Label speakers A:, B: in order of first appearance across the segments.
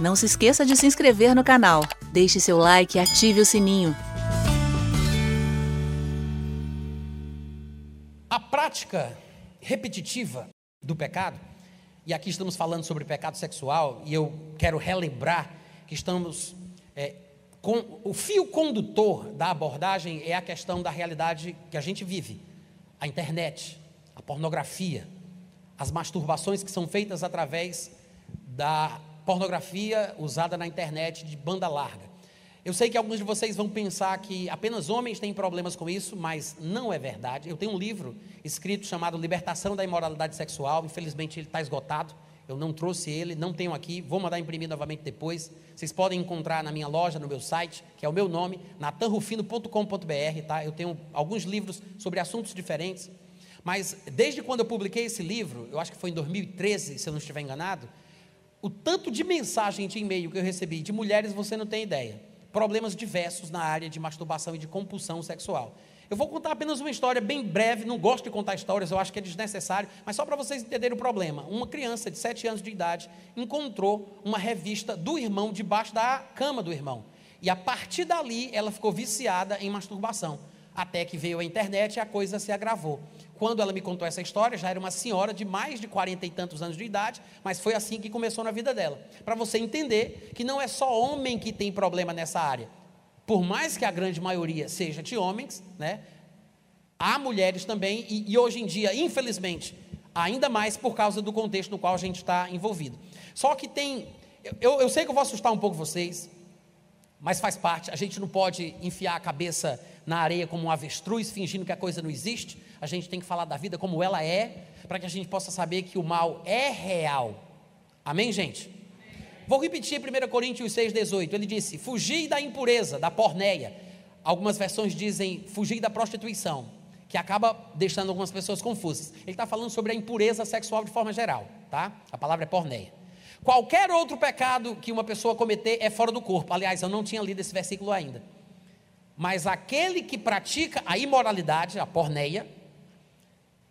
A: Não se esqueça de se inscrever no canal, deixe seu like e ative o sininho.
B: A prática repetitiva do pecado, e aqui estamos falando sobre pecado sexual, e eu quero relembrar que estamos. É, com, o fio condutor da abordagem é a questão da realidade que a gente vive, a internet, a pornografia, as masturbações que são feitas através da pornografia usada na internet de banda larga. Eu sei que alguns de vocês vão pensar que apenas homens têm problemas com isso, mas não é verdade. Eu tenho um livro escrito chamado Libertação da Imoralidade Sexual, infelizmente ele está esgotado. Eu não trouxe ele, não tenho aqui, vou mandar imprimir novamente depois. Vocês podem encontrar na minha loja, no meu site, que é o meu nome, natanrufino.com.br, tá? Eu tenho alguns livros sobre assuntos diferentes. Mas desde quando eu publiquei esse livro, eu acho que foi em 2013, se eu não estiver enganado, o tanto de mensagem de e-mail que eu recebi de mulheres, você não tem ideia. Problemas diversos na área de masturbação e de compulsão sexual. Eu vou contar apenas uma história bem breve, não gosto de contar histórias, eu acho que é desnecessário, mas só para vocês entenderem o problema. Uma criança de 7 anos de idade encontrou uma revista do irmão debaixo da cama do irmão. E a partir dali ela ficou viciada em masturbação. Até que veio a internet e a coisa se agravou. Quando ela me contou essa história, já era uma senhora de mais de 40 e tantos anos de idade, mas foi assim que começou na vida dela. Para você entender que não é só homem que tem problema nessa área. Por mais que a grande maioria seja de homens, né? Há mulheres também, e, e hoje em dia, infelizmente, ainda mais por causa do contexto no qual a gente está envolvido. Só que tem. Eu, eu sei que eu vou assustar um pouco vocês, mas faz parte. A gente não pode enfiar a cabeça na areia como um avestruz, fingindo que a coisa não existe a gente tem que falar da vida como ela é, para que a gente possa saber que o mal é real. Amém, gente? Vou repetir 1 Coríntios 6,18. Ele disse: Fugir da impureza, da porneia. Algumas versões dizem fugir da prostituição, que acaba deixando algumas pessoas confusas. Ele está falando sobre a impureza sexual de forma geral, tá? A palavra é porneia. Qualquer outro pecado que uma pessoa cometer é fora do corpo. Aliás, eu não tinha lido esse versículo ainda. Mas aquele que pratica a imoralidade, a porneia,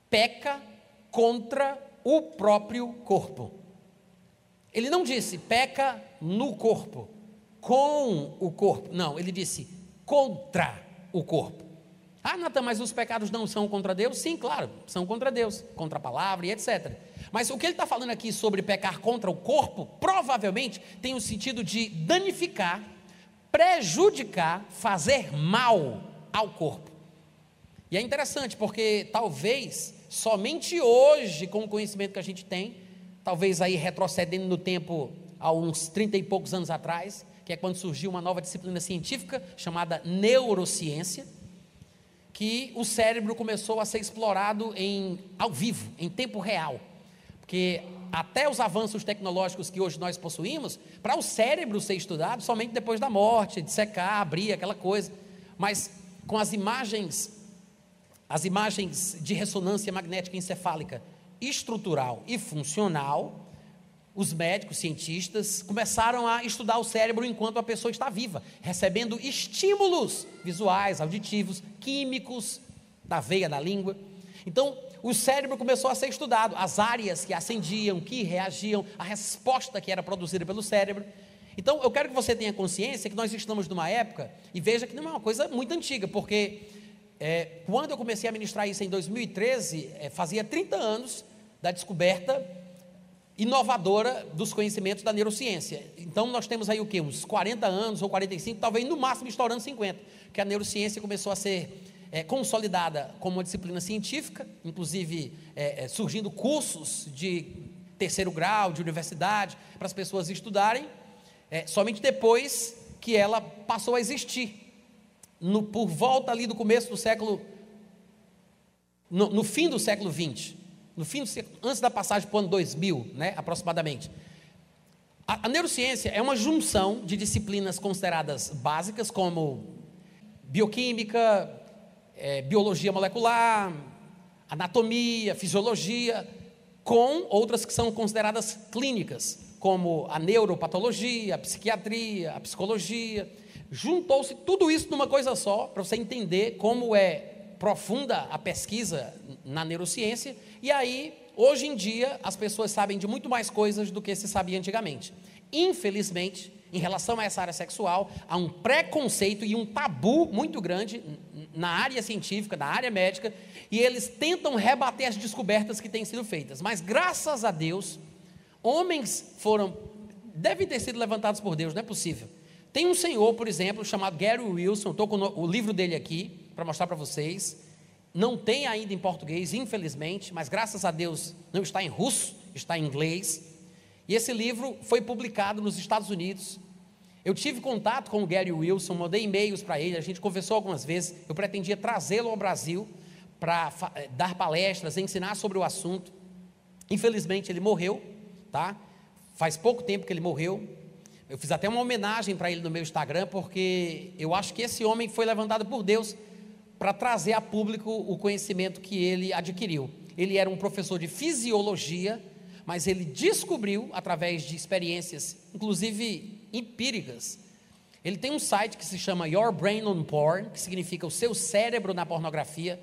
B: peca contra o próprio corpo. Ele não disse peca no corpo, com o corpo. Não, ele disse contra o corpo. Ah, Natan, mas os pecados não são contra Deus? Sim, claro, são contra Deus, contra a palavra e etc. Mas o que ele está falando aqui sobre pecar contra o corpo, provavelmente tem o sentido de danificar, prejudicar, fazer mal ao corpo. E é interessante porque talvez somente hoje, com o conhecimento que a gente tem, talvez aí retrocedendo no tempo há uns 30 e poucos anos atrás, que é quando surgiu uma nova disciplina científica chamada neurociência, que o cérebro começou a ser explorado em ao vivo, em tempo real. Porque até os avanços tecnológicos que hoje nós possuímos, para o cérebro ser estudado somente depois da morte, de secar, abrir, aquela coisa. Mas com as imagens as imagens de ressonância magnética encefálica estrutural e funcional, os médicos, cientistas, começaram a estudar o cérebro enquanto a pessoa está viva, recebendo estímulos visuais, auditivos, químicos, da veia da língua. Então, o cérebro começou a ser estudado, as áreas que acendiam, que reagiam, a resposta que era produzida pelo cérebro. Então, eu quero que você tenha consciência que nós estamos numa época, e veja que não é uma coisa muito antiga, porque é, quando eu comecei a ministrar isso em 2013, é, fazia 30 anos da descoberta inovadora dos conhecimentos da neurociência. Então nós temos aí o que? Uns 40 anos ou 45, talvez no máximo estourando 50, que a neurociência começou a ser é, consolidada como uma disciplina científica, inclusive é, é, surgindo cursos de terceiro grau, de universidade, para as pessoas estudarem, é, somente depois que ela passou a existir no, por volta ali do começo do século, no, no fim do século XX, no fim do, antes da passagem para o ano 2000, né, aproximadamente. A, a neurociência é uma junção de disciplinas consideradas básicas, como bioquímica, é, biologia molecular, anatomia, fisiologia, com outras que são consideradas clínicas, como a neuropatologia, a psiquiatria, a psicologia. Juntou-se tudo isso numa coisa só, para você entender como é profunda a pesquisa na neurociência, e aí hoje em dia as pessoas sabem de muito mais coisas do que se sabia antigamente. Infelizmente, em relação a essa área sexual, há um preconceito e um tabu muito grande na área científica, na área médica, e eles tentam rebater as descobertas que têm sido feitas. Mas graças a Deus, homens foram, devem ter sido levantados por Deus, não é possível. Tem um senhor, por exemplo, chamado Gary Wilson, estou com o livro dele aqui para mostrar para vocês. Não tem ainda em português, infelizmente, mas graças a Deus não está em russo, está em inglês. E esse livro foi publicado nos Estados Unidos. Eu tive contato com o Gary Wilson, mandei e-mails para ele, a gente conversou algumas vezes. Eu pretendia trazê-lo ao Brasil para eh, dar palestras, ensinar sobre o assunto. Infelizmente ele morreu, tá? Faz pouco tempo que ele morreu. Eu fiz até uma homenagem para ele no meu Instagram, porque eu acho que esse homem foi levantado por Deus para trazer a público o conhecimento que ele adquiriu. Ele era um professor de fisiologia, mas ele descobriu, através de experiências, inclusive empíricas, ele tem um site que se chama Your Brain on Porn, que significa o seu cérebro na pornografia.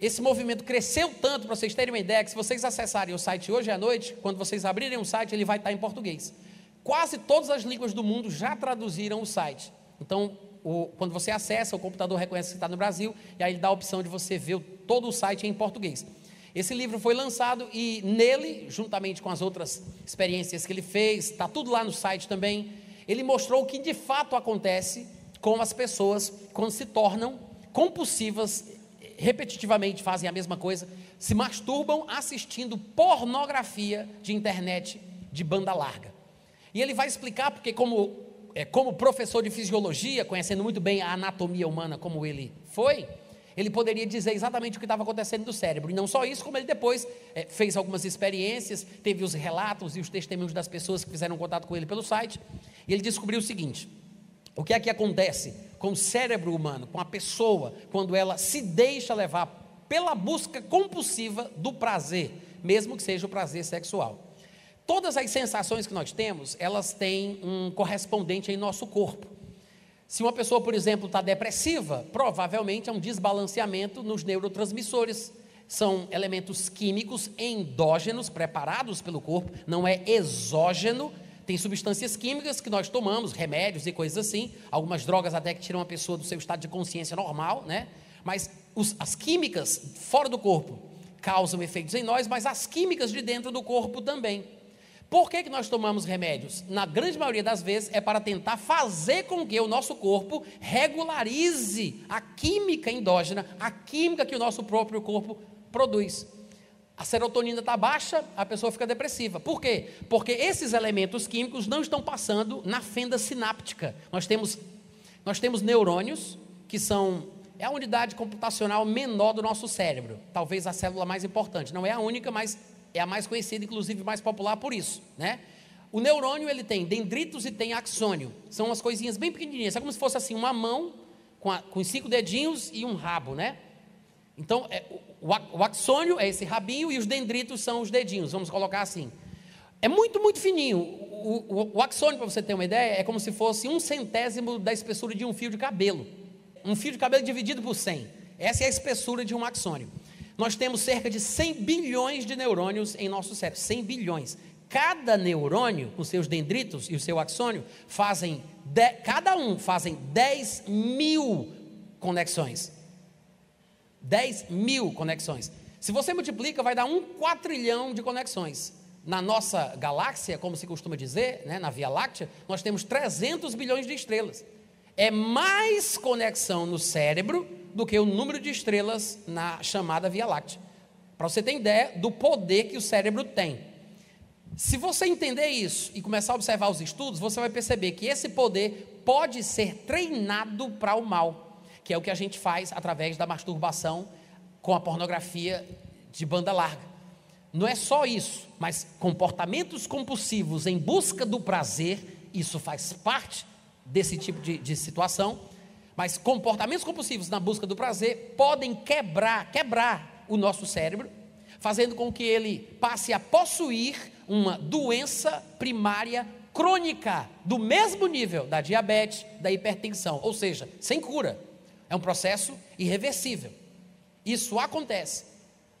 B: Esse movimento cresceu tanto, para vocês terem uma ideia, que se vocês acessarem o site hoje à noite, quando vocês abrirem o site, ele vai estar em português. Quase todas as línguas do mundo já traduziram o site. Então, o, quando você acessa, o computador reconhece que está no Brasil, e aí ele dá a opção de você ver todo o site em português. Esse livro foi lançado e nele, juntamente com as outras experiências que ele fez, está tudo lá no site também, ele mostrou o que de fato acontece com as pessoas quando se tornam compulsivas, repetitivamente fazem a mesma coisa, se masturbam assistindo pornografia de internet de banda larga. E ele vai explicar porque como é, como professor de fisiologia, conhecendo muito bem a anatomia humana como ele foi, ele poderia dizer exatamente o que estava acontecendo no cérebro. E não só isso, como ele depois é, fez algumas experiências, teve os relatos e os testemunhos das pessoas que fizeram contato com ele pelo site, e ele descobriu o seguinte: o que é que acontece com o cérebro humano, com a pessoa, quando ela se deixa levar pela busca compulsiva do prazer, mesmo que seja o prazer sexual. Todas as sensações que nós temos, elas têm um correspondente em nosso corpo. Se uma pessoa, por exemplo, está depressiva, provavelmente é um desbalanceamento nos neurotransmissores. São elementos químicos endógenos preparados pelo corpo, não é exógeno. Tem substâncias químicas que nós tomamos, remédios e coisas assim, algumas drogas até que tiram a pessoa do seu estado de consciência normal, né? Mas os, as químicas fora do corpo causam efeitos em nós, mas as químicas de dentro do corpo também. Por que, que nós tomamos remédios? Na grande maioria das vezes é para tentar fazer com que o nosso corpo regularize a química endógena, a química que o nosso próprio corpo produz. A serotonina está baixa, a pessoa fica depressiva. Por quê? Porque esses elementos químicos não estão passando na fenda sináptica. Nós temos, nós temos neurônios, que são é a unidade computacional menor do nosso cérebro, talvez a célula mais importante. Não é a única, mas é a mais conhecida, inclusive mais popular por isso, né? O neurônio ele tem dendritos e tem axônio. São umas coisinhas bem pequenininhas, é como se fosse assim uma mão com, a, com cinco dedinhos e um rabo, né? Então, é, o, o axônio é esse rabinho e os dendritos são os dedinhos, vamos colocar assim. É muito, muito fininho. O, o, o axônio, para você ter uma ideia, é como se fosse um centésimo da espessura de um fio de cabelo. Um fio de cabelo dividido por 100. Essa é a espessura de um axônio. Nós temos cerca de 100 bilhões de neurônios em nosso cérebro, 100 bilhões. Cada neurônio, com seus dendritos e o seu axônio, fazem, de, cada um fazem 10 mil conexões. 10 mil conexões. Se você multiplica, vai dar um quatrilhão de conexões. Na nossa galáxia, como se costuma dizer, né, na Via Láctea, nós temos 300 bilhões de estrelas. É mais conexão no cérebro do que o número de estrelas na chamada Via Láctea. Para você ter ideia do poder que o cérebro tem. Se você entender isso e começar a observar os estudos, você vai perceber que esse poder pode ser treinado para o mal, que é o que a gente faz através da masturbação com a pornografia de banda larga. Não é só isso, mas comportamentos compulsivos em busca do prazer, isso faz parte desse tipo de, de situação mas comportamentos compulsivos na busca do prazer podem quebrar, quebrar o nosso cérebro, fazendo com que ele passe a possuir uma doença primária crônica do mesmo nível da diabetes, da hipertensão, ou seja, sem cura. É um processo irreversível. Isso acontece.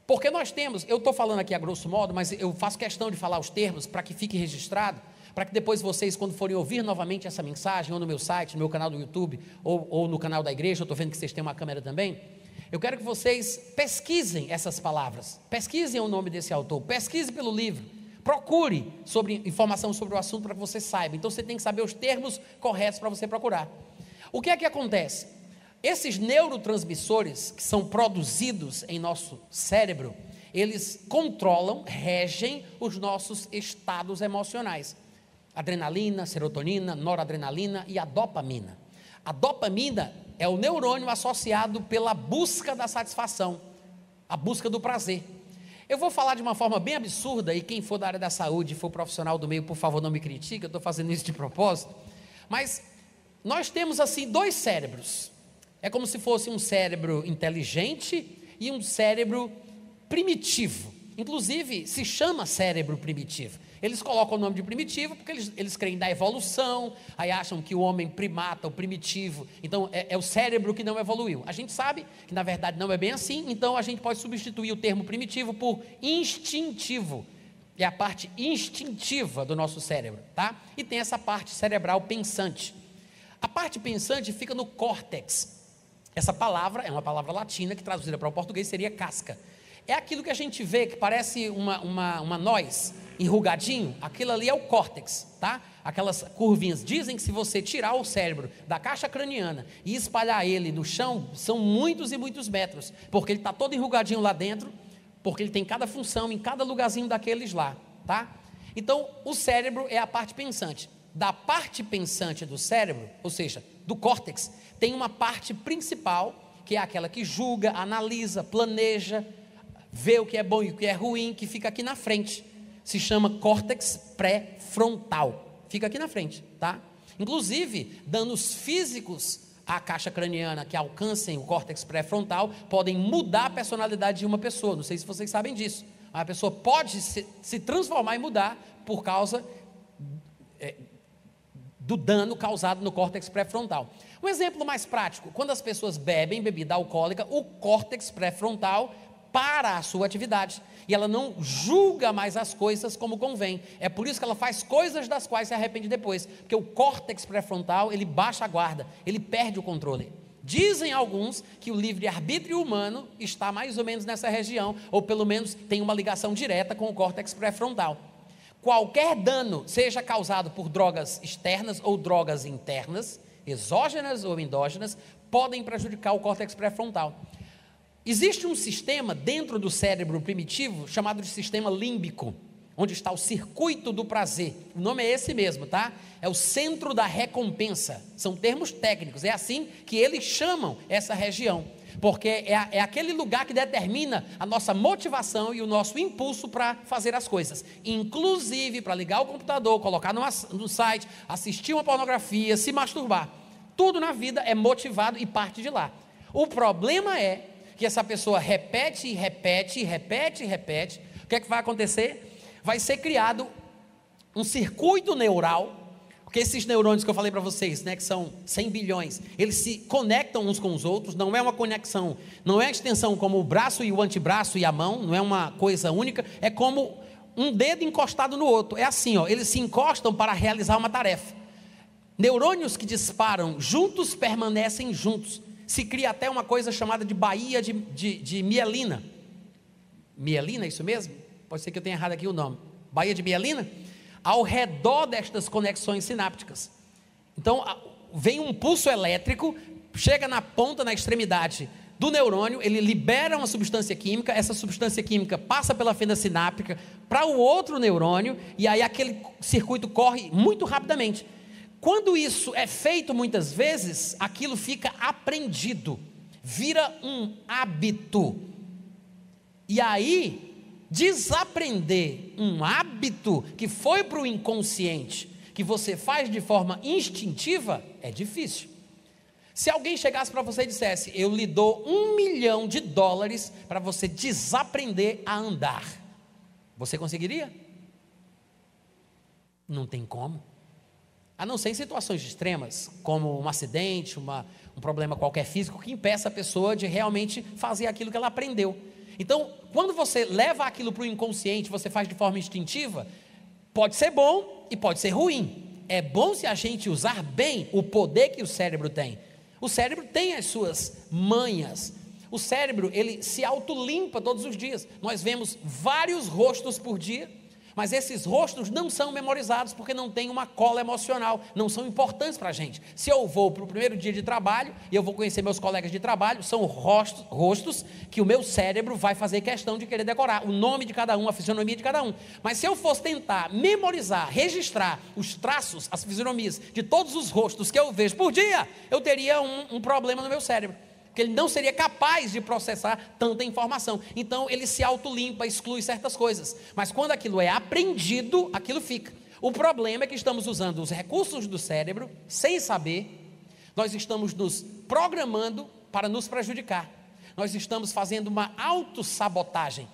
B: Porque nós temos, eu estou falando aqui a grosso modo, mas eu faço questão de falar os termos para que fique registrado, para que depois vocês, quando forem ouvir novamente essa mensagem, ou no meu site, no meu canal do YouTube, ou, ou no canal da igreja, eu estou vendo que vocês têm uma câmera também, eu quero que vocês pesquisem essas palavras, pesquisem o nome desse autor, pesquise pelo livro, procure sobre informação sobre o assunto para que você saiba. Então você tem que saber os termos corretos para você procurar. O que é que acontece? Esses neurotransmissores que são produzidos em nosso cérebro, eles controlam, regem os nossos estados emocionais. Adrenalina, serotonina, noradrenalina e a dopamina. A dopamina é o neurônio associado pela busca da satisfação, a busca do prazer. Eu vou falar de uma forma bem absurda, e quem for da área da saúde, for profissional do meio, por favor, não me critique, eu estou fazendo isso de propósito. Mas nós temos assim dois cérebros. É como se fosse um cérebro inteligente e um cérebro primitivo. Inclusive, se chama cérebro primitivo. Eles colocam o nome de primitivo porque eles, eles creem na evolução, aí acham que o homem primata, o primitivo, então é, é o cérebro que não evoluiu. A gente sabe que na verdade não é bem assim, então a gente pode substituir o termo primitivo por instintivo. É a parte instintiva do nosso cérebro, tá? E tem essa parte cerebral pensante. A parte pensante fica no córtex, essa palavra é uma palavra latina que traduzida para o português seria casca. É aquilo que a gente vê que parece uma, uma, uma noz enrugadinho, aquilo ali é o córtex, tá? Aquelas curvinhas. Dizem que se você tirar o cérebro da caixa craniana e espalhar ele no chão, são muitos e muitos metros, porque ele está todo enrugadinho lá dentro, porque ele tem cada função em cada lugarzinho daqueles lá, tá? Então, o cérebro é a parte pensante. Da parte pensante do cérebro, ou seja, do córtex, tem uma parte principal, que é aquela que julga, analisa, planeja, vê o que é bom e o que é ruim, que fica aqui na frente. Se chama córtex pré-frontal. Fica aqui na frente, tá? Inclusive, danos físicos à caixa craniana que alcancem o córtex pré-frontal podem mudar a personalidade de uma pessoa. Não sei se vocês sabem disso. A pessoa pode se, se transformar e mudar por causa é, do dano causado no córtex pré-frontal. Um exemplo mais prático: quando as pessoas bebem bebida alcoólica, o córtex pré-frontal para a sua atividade e ela não julga mais as coisas como convém. É por isso que ela faz coisas das quais se arrepende depois, porque o córtex pré-frontal ele baixa a guarda, ele perde o controle. Dizem alguns que o livre-arbítrio humano está mais ou menos nessa região, ou pelo menos tem uma ligação direta com o córtex pré-frontal. Qualquer dano, seja causado por drogas externas ou drogas internas, exógenas ou endógenas, podem prejudicar o córtex pré-frontal. Existe um sistema dentro do cérebro primitivo chamado de sistema límbico, onde está o circuito do prazer. O nome é esse mesmo, tá? É o centro da recompensa. São termos técnicos, é assim que eles chamam essa região porque é, é aquele lugar que determina a nossa motivação e o nosso impulso para fazer as coisas, inclusive para ligar o computador, colocar no, no site, assistir uma pornografia, se masturbar. Tudo na vida é motivado e parte de lá. O problema é que essa pessoa repete, repete, repete, repete. O que é que vai acontecer? Vai ser criado um circuito neural porque esses neurônios que eu falei para vocês, né, que são 100 bilhões, eles se conectam uns com os outros, não é uma conexão, não é extensão como o braço e o antebraço e a mão, não é uma coisa única, é como um dedo encostado no outro. É assim, ó, eles se encostam para realizar uma tarefa. Neurônios que disparam juntos permanecem juntos. Se cria até uma coisa chamada de baía de, de, de mielina. Mielina, é isso mesmo? Pode ser que eu tenha errado aqui o nome. Baía de mielina? ao redor destas conexões sinápticas. Então, vem um pulso elétrico, chega na ponta, na extremidade do neurônio, ele libera uma substância química, essa substância química passa pela fenda sináptica para o outro neurônio, e aí aquele circuito corre muito rapidamente. Quando isso é feito muitas vezes, aquilo fica aprendido, vira um hábito. E aí, desaprender um hábito que foi para o inconsciente, que você faz de forma instintiva, é difícil. Se alguém chegasse para você e dissesse: Eu lhe dou um milhão de dólares para você desaprender a andar, você conseguiria? Não tem como. A não ser em situações extremas, como um acidente, uma, um problema qualquer físico, que impeça a pessoa de realmente fazer aquilo que ela aprendeu. Então, quando você leva aquilo para o inconsciente, você faz de forma instintiva, pode ser bom e pode ser ruim. É bom se a gente usar bem o poder que o cérebro tem. O cérebro tem as suas manhas. O cérebro, ele se autolimpa todos os dias. Nós vemos vários rostos por dia mas esses rostos não são memorizados porque não tem uma cola emocional, não são importantes para a gente. Se eu vou para o primeiro dia de trabalho e eu vou conhecer meus colegas de trabalho, são rostos, rostos que o meu cérebro vai fazer questão de querer decorar, o nome de cada um, a fisionomia de cada um. Mas se eu fosse tentar memorizar, registrar os traços, as fisionomias de todos os rostos que eu vejo por dia, eu teria um, um problema no meu cérebro porque ele não seria capaz de processar tanta informação. Então ele se autolimpa, exclui certas coisas. Mas quando aquilo é aprendido, aquilo fica. O problema é que estamos usando os recursos do cérebro sem saber, nós estamos nos programando para nos prejudicar. Nós estamos fazendo uma autossabotagem.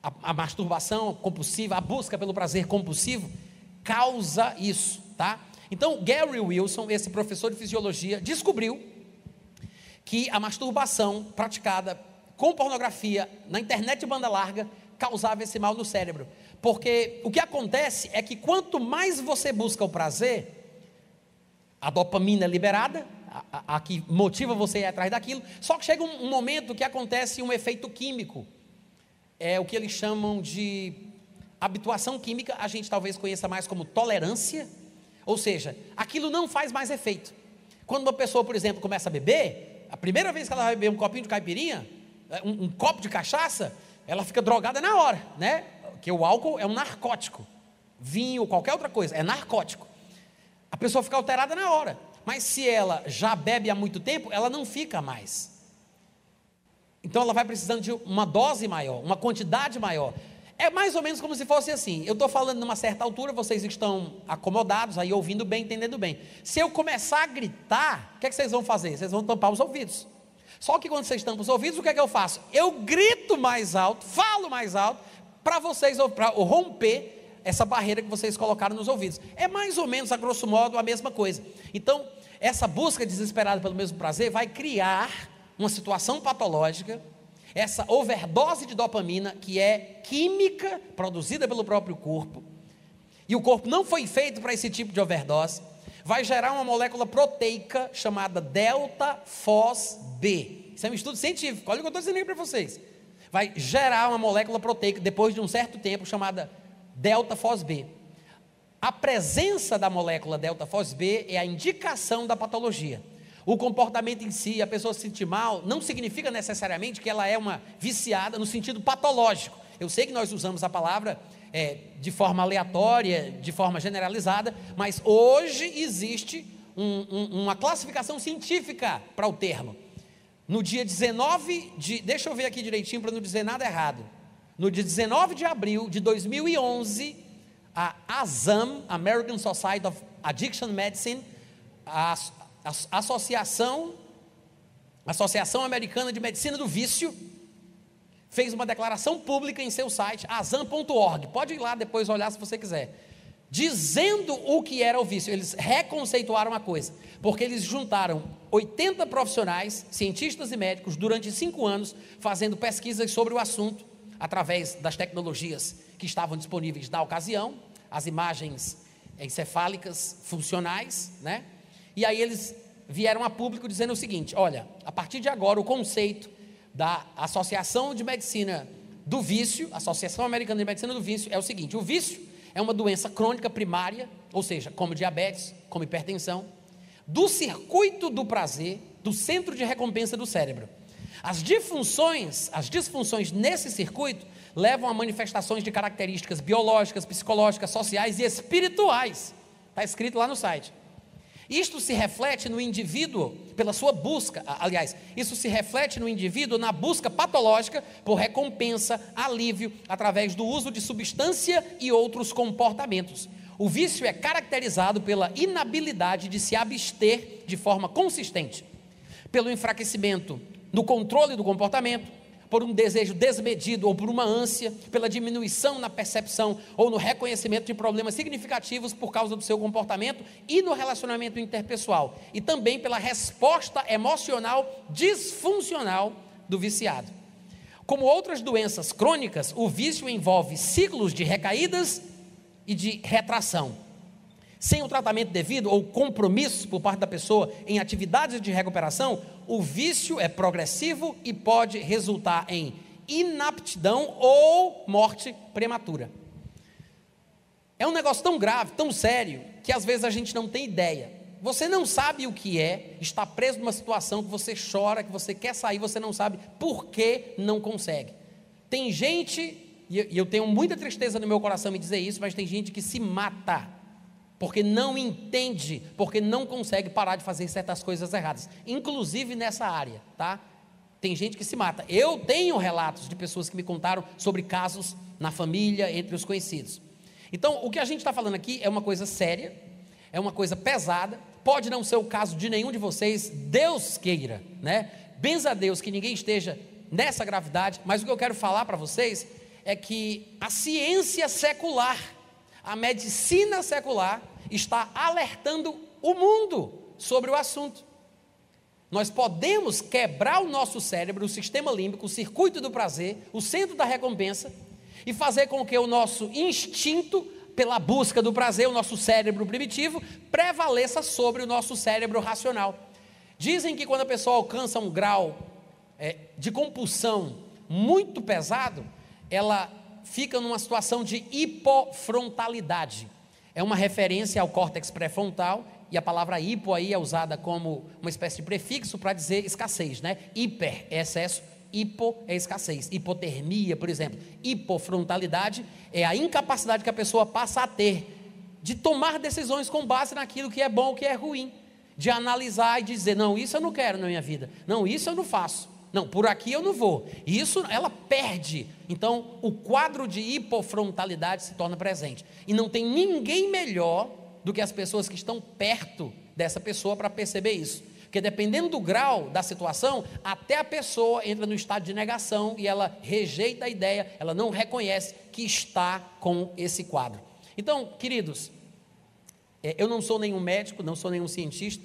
B: A, a masturbação compulsiva, a busca pelo prazer compulsivo, causa isso, tá? Então, Gary Wilson, esse professor de fisiologia, descobriu que a masturbação praticada com pornografia na internet banda larga causava esse mal no cérebro. Porque o que acontece é que quanto mais você busca o prazer, a dopamina é liberada, a, a, a que motiva você a ir atrás daquilo, só que chega um, um momento que acontece um efeito químico. É o que eles chamam de habituação química, a gente talvez conheça mais como tolerância, ou seja, aquilo não faz mais efeito. Quando uma pessoa, por exemplo, começa a beber, a primeira vez que ela vai beber um copinho de caipirinha, é, um, um copo de cachaça, ela fica drogada na hora, né? Porque o álcool é um narcótico. Vinho, qualquer outra coisa, é narcótico. A pessoa fica alterada na hora. Mas se ela já bebe há muito tempo, ela não fica mais. Então ela vai precisando de uma dose maior, uma quantidade maior. É mais ou menos como se fosse assim. Eu estou falando numa certa altura, vocês estão acomodados, aí ouvindo bem, entendendo bem. Se eu começar a gritar, o que, é que vocês vão fazer? Vocês vão tampar os ouvidos. Só que quando vocês tampam os ouvidos, o que é que eu faço? Eu grito mais alto, falo mais alto, para vocês para romper essa barreira que vocês colocaram nos ouvidos. É mais ou menos, a grosso modo, a mesma coisa. Então, essa busca desesperada pelo mesmo prazer vai criar uma situação patológica essa overdose de dopamina, que é química produzida pelo próprio corpo, e o corpo não foi feito para esse tipo de overdose, vai gerar uma molécula proteica chamada delta-FOS-B. Isso é um estudo científico, olha o que eu estou dizendo aí para vocês. Vai gerar uma molécula proteica depois de um certo tempo chamada delta-FOS-B. A presença da molécula delta-FOS-B é a indicação da patologia. O comportamento em si, a pessoa se sentir mal, não significa necessariamente que ela é uma viciada no sentido patológico. Eu sei que nós usamos a palavra é, de forma aleatória, de forma generalizada, mas hoje existe um, um, uma classificação científica para o termo. No dia 19 de. Deixa eu ver aqui direitinho para não dizer nada errado. No dia 19 de abril de 2011, a ASAM, American Society of Addiction Medicine, a, a Associação, Associação Americana de Medicina do Vício, fez uma declaração pública em seu site, azam.org. Pode ir lá depois olhar se você quiser. Dizendo o que era o vício, eles reconceituaram a coisa, porque eles juntaram 80 profissionais, cientistas e médicos, durante cinco anos, fazendo pesquisas sobre o assunto, através das tecnologias que estavam disponíveis na ocasião, as imagens encefálicas funcionais, né? E aí eles vieram a público dizendo o seguinte: olha, a partir de agora o conceito da Associação de Medicina do Vício, Associação Americana de Medicina do Vício, é o seguinte: o vício é uma doença crônica primária, ou seja, como diabetes, como hipertensão, do circuito do prazer, do centro de recompensa do cérebro. As disfunções, as disfunções nesse circuito levam a manifestações de características biológicas, psicológicas, sociais e espirituais. Está escrito lá no site. Isto se reflete no indivíduo pela sua busca, aliás, isso se reflete no indivíduo na busca patológica por recompensa, alívio, através do uso de substância e outros comportamentos. O vício é caracterizado pela inabilidade de se abster de forma consistente, pelo enfraquecimento no controle do comportamento, por um desejo desmedido ou por uma ânsia, pela diminuição na percepção ou no reconhecimento de problemas significativos por causa do seu comportamento e no relacionamento interpessoal, e também pela resposta emocional disfuncional do viciado. Como outras doenças crônicas, o vício envolve ciclos de recaídas e de retração. Sem o tratamento devido ou compromisso por parte da pessoa em atividades de recuperação, o vício é progressivo e pode resultar em inaptidão ou morte prematura. É um negócio tão grave, tão sério, que às vezes a gente não tem ideia. Você não sabe o que é estar preso numa situação que você chora, que você quer sair, você não sabe por que não consegue. Tem gente, e eu tenho muita tristeza no meu coração em dizer isso, mas tem gente que se mata porque não entende, porque não consegue parar de fazer certas coisas erradas, inclusive nessa área, tá? Tem gente que se mata. Eu tenho relatos de pessoas que me contaram sobre casos na família, entre os conhecidos. Então, o que a gente está falando aqui é uma coisa séria, é uma coisa pesada, pode não ser o caso de nenhum de vocês, Deus queira, né? Benza a Deus que ninguém esteja nessa gravidade, mas o que eu quero falar para vocês é que a ciência secular, a medicina secular, está alertando o mundo sobre o assunto. Nós podemos quebrar o nosso cérebro, o sistema límbico, o circuito do prazer, o centro da recompensa, e fazer com que o nosso instinto pela busca do prazer, o nosso cérebro primitivo, prevaleça sobre o nosso cérebro racional. Dizem que quando a pessoa alcança um grau é, de compulsão muito pesado, ela fica numa situação de hipofrontalidade. É uma referência ao córtex pré-frontal e a palavra hipo aí é usada como uma espécie de prefixo para dizer escassez, né? Hiper é excesso, hipo é escassez. Hipotermia, por exemplo. Hipofrontalidade é a incapacidade que a pessoa passa a ter de tomar decisões com base naquilo que é bom ou que é ruim. De analisar e dizer, não, isso eu não quero na minha vida. Não, isso eu não faço. Não, por aqui eu não vou. Isso ela perde. Então, o quadro de hipofrontalidade se torna presente. E não tem ninguém melhor do que as pessoas que estão perto dessa pessoa para perceber isso. Porque dependendo do grau da situação, até a pessoa entra no estado de negação e ela rejeita a ideia, ela não reconhece que está com esse quadro. Então, queridos, é, eu não sou nenhum médico, não sou nenhum cientista,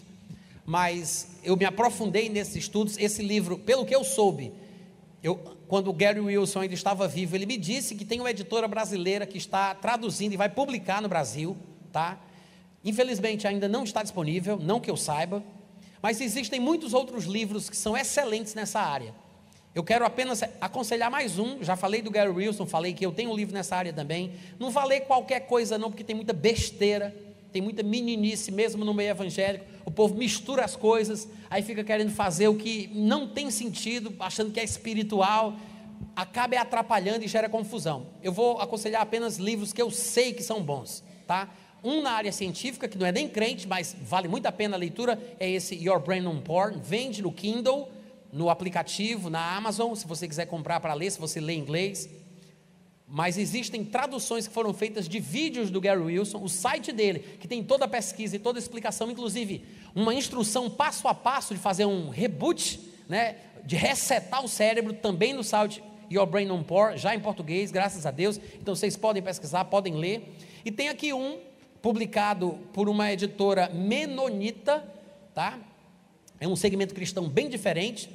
B: mas eu me aprofundei nesses estudos. Esse livro, pelo que eu soube, eu, quando o Gary Wilson ainda estava vivo, ele me disse que tem uma editora brasileira que está traduzindo e vai publicar no Brasil, tá? Infelizmente ainda não está disponível, não que eu saiba, mas existem muitos outros livros que são excelentes nessa área. Eu quero apenas aconselhar mais um. Já falei do Gary Wilson, falei que eu tenho um livro nessa área também. Não falei qualquer coisa, não, porque tem muita besteira, tem muita meninice, mesmo no meio evangélico. O povo mistura as coisas, aí fica querendo fazer o que não tem sentido, achando que é espiritual, acaba atrapalhando e gera confusão. Eu vou aconselhar apenas livros que eu sei que são bons, tá? Um na área científica, que não é nem crente, mas vale muito a pena a leitura, é esse Your Brain on Porn. Vende no Kindle, no aplicativo, na Amazon, se você quiser comprar para ler, se você lê inglês. Mas existem traduções que foram feitas de vídeos do Gary Wilson, o site dele, que tem toda a pesquisa e toda a explicação, inclusive uma instrução passo a passo de fazer um reboot, né, de resetar o cérebro também no site Your Brain on Porn, já em português, graças a Deus. Então vocês podem pesquisar, podem ler. E tem aqui um publicado por uma editora menonita, tá? É um segmento cristão bem diferente.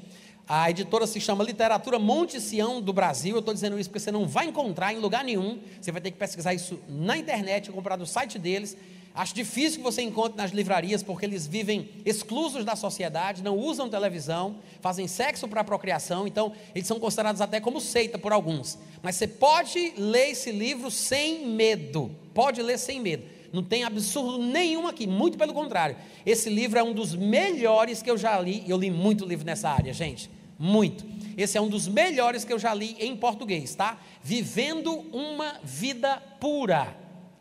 B: A editora se chama Literatura Monte Sião do Brasil. Eu estou dizendo isso porque você não vai encontrar em lugar nenhum. Você vai ter que pesquisar isso na internet, comprar do site deles. Acho difícil que você encontre nas livrarias, porque eles vivem exclusos da sociedade, não usam televisão, fazem sexo para procriação, então eles são considerados até como seita por alguns. Mas você pode ler esse livro sem medo. Pode ler sem medo. Não tem absurdo nenhum aqui, muito pelo contrário. Esse livro é um dos melhores que eu já li. Eu li muito livro nessa área, gente. Muito. Esse é um dos melhores que eu já li em português, tá? Vivendo uma vida pura.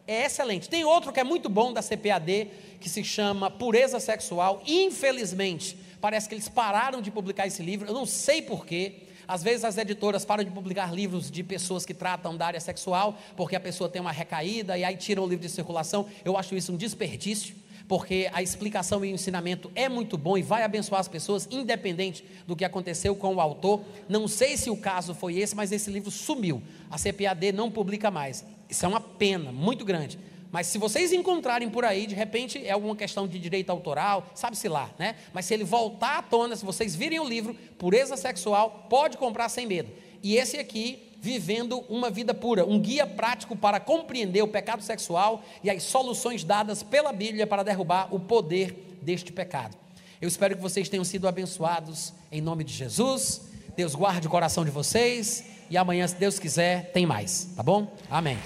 B: É excelente. Tem outro que é muito bom da CPAD, que se chama Pureza Sexual. Infelizmente, parece que eles pararam de publicar esse livro. Eu não sei porquê. Às vezes as editoras param de publicar livros de pessoas que tratam da área sexual, porque a pessoa tem uma recaída e aí tiram o livro de circulação. Eu acho isso um desperdício, porque a explicação e o ensinamento é muito bom e vai abençoar as pessoas, independente do que aconteceu com o autor. Não sei se o caso foi esse, mas esse livro sumiu. A CPAD não publica mais. Isso é uma pena muito grande. Mas se vocês encontrarem por aí, de repente é alguma questão de direito autoral, sabe-se lá, né? Mas se ele voltar à tona, se vocês virem o livro Pureza Sexual, pode comprar sem medo. e esse aqui, Vivendo uma Vida Pura, um guia prático para compreender o pecado sexual e as soluções dadas pela Bíblia para derrubar o poder deste pecado. Eu espero que vocês tenham sido abençoados em nome de Jesus. Deus guarde o coração de vocês e amanhã, se Deus quiser, tem mais, tá bom? Amém.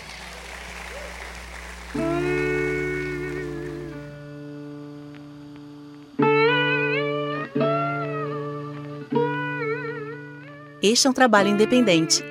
A: Este é um trabalho independente